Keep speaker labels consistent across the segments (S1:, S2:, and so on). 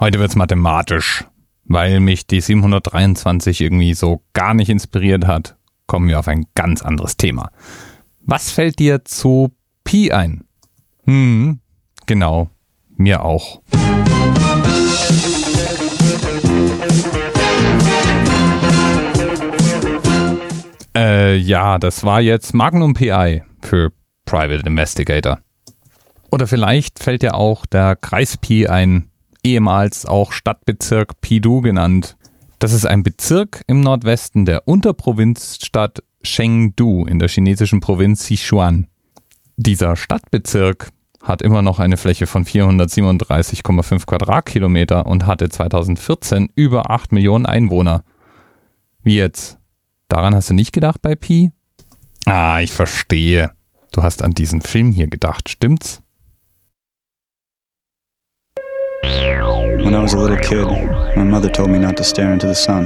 S1: Heute wird's mathematisch. Weil mich die 723 irgendwie so gar nicht inspiriert hat, kommen wir auf ein ganz anderes Thema. Was fällt dir zu Pi ein? Hm, genau, mir auch. Äh, ja, das war jetzt Magnum PI für Private Investigator. Oder vielleicht fällt dir auch der Kreis Pi ein, ehemals auch Stadtbezirk Pidu genannt. Das ist ein Bezirk im Nordwesten der Unterprovinzstadt Chengdu in der chinesischen Provinz Sichuan. Dieser Stadtbezirk hat immer noch eine Fläche von 437,5 Quadratkilometer und hatte 2014 über 8 Millionen Einwohner. Wie jetzt? Daran hast du nicht gedacht bei Pi? Ah, ich verstehe. Du hast an diesen Film hier gedacht, stimmt's?
S2: When I was a little kid, my mother told me not to stare into the sun.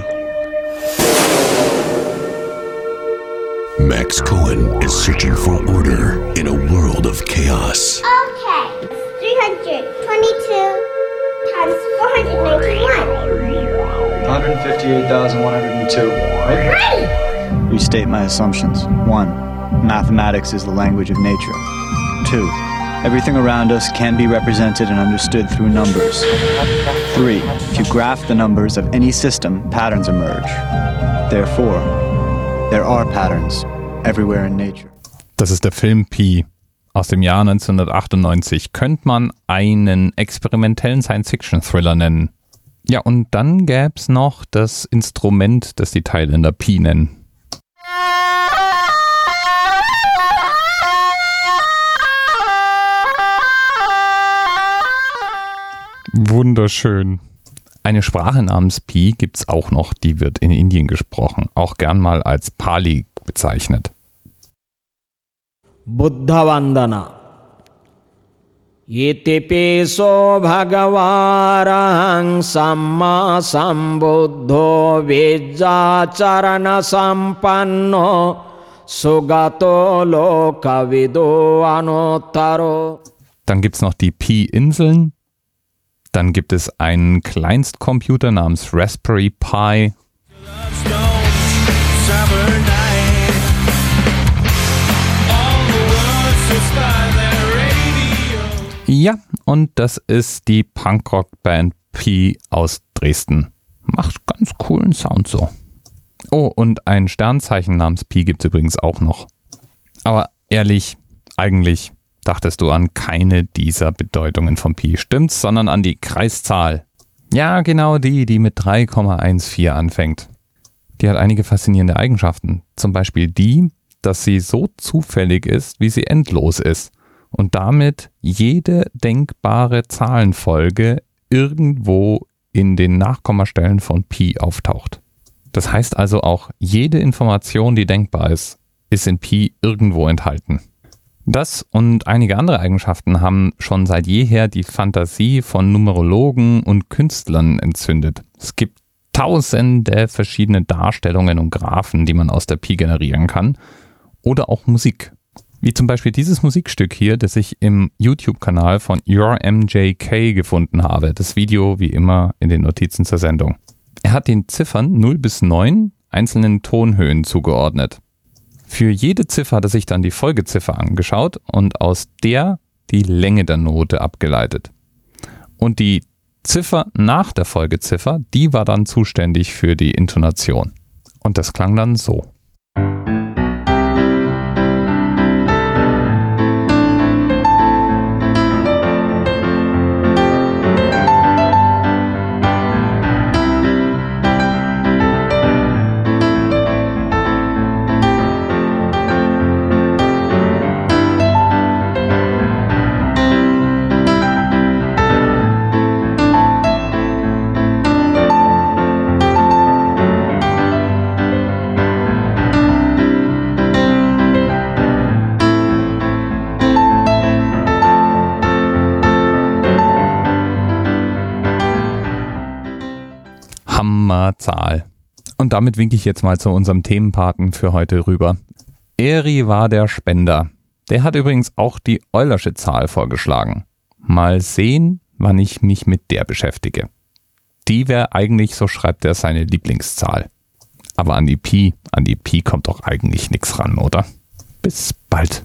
S3: Max Cohen is searching for order in a world of chaos.
S4: Okay, 322 times 491.
S5: 158,102. Right?
S4: Right!
S2: Restate my assumptions. One, mathematics is the language of nature. Two, everything around us can be represented and understood through numbers. Three, if you graph the numbers of any system, patterns emerge. Therefore, there are patterns everywhere in nature.
S1: Das ist der Film Pi aus dem Jahr 1998. Könnte man einen experimentellen Science-Fiction-Thriller nennen. Ja, und dann gäb's noch das Instrument, das die Thailänder Pi nennen. Wunderschön. Eine Sprache namens Pi gibt es auch noch, die wird in Indien gesprochen, auch gern mal als Pali bezeichnet.
S6: Buddhavandana. Iti piso bhagavarahang samma sambuddho vijjacharana sampanno sugato lokavido anottaro.
S1: Dann gibt es noch die Pi-Inseln, dann gibt es einen Kleinstcomputer namens Raspberry Pi. Ja, und das ist die Punkrock-Band Pi aus Dresden. Macht ganz coolen Sound so. Oh, und ein Sternzeichen namens Pi gibt's übrigens auch noch. Aber ehrlich, eigentlich dachtest du an keine dieser Bedeutungen von Pi, stimmt's, sondern an die Kreiszahl. Ja, genau die, die mit 3,14 anfängt. Die hat einige faszinierende Eigenschaften. Zum Beispiel die, dass sie so zufällig ist, wie sie endlos ist und damit jede denkbare Zahlenfolge irgendwo in den Nachkommastellen von Pi auftaucht. Das heißt also auch, jede Information, die denkbar ist, ist in Pi irgendwo enthalten. Das und einige andere Eigenschaften haben schon seit jeher die Fantasie von Numerologen und Künstlern entzündet. Es gibt tausende verschiedene Darstellungen und Graphen, die man aus der Pi generieren kann. Oder auch Musik. Wie zum Beispiel dieses Musikstück hier, das ich im YouTube-Kanal von YourMJK gefunden habe. Das Video wie immer in den Notizen zur Sendung. Er hat den Ziffern 0 bis 9 einzelnen Tonhöhen zugeordnet. Für jede Ziffer hat er sich dann die Folgeziffer angeschaut und aus der die Länge der Note abgeleitet. Und die Ziffer nach der Folgeziffer, die war dann zuständig für die Intonation. Und das klang dann so. Hammerzahl. Und damit winke ich jetzt mal zu unserem Themenpaten für heute rüber. Eri war der Spender. Der hat übrigens auch die Eulersche Zahl vorgeschlagen. Mal sehen, wann ich mich mit der beschäftige. die wäre eigentlich, so schreibt er, seine Lieblingszahl. Aber an die Pi, an die Pi kommt doch eigentlich nichts ran, oder? Bis bald.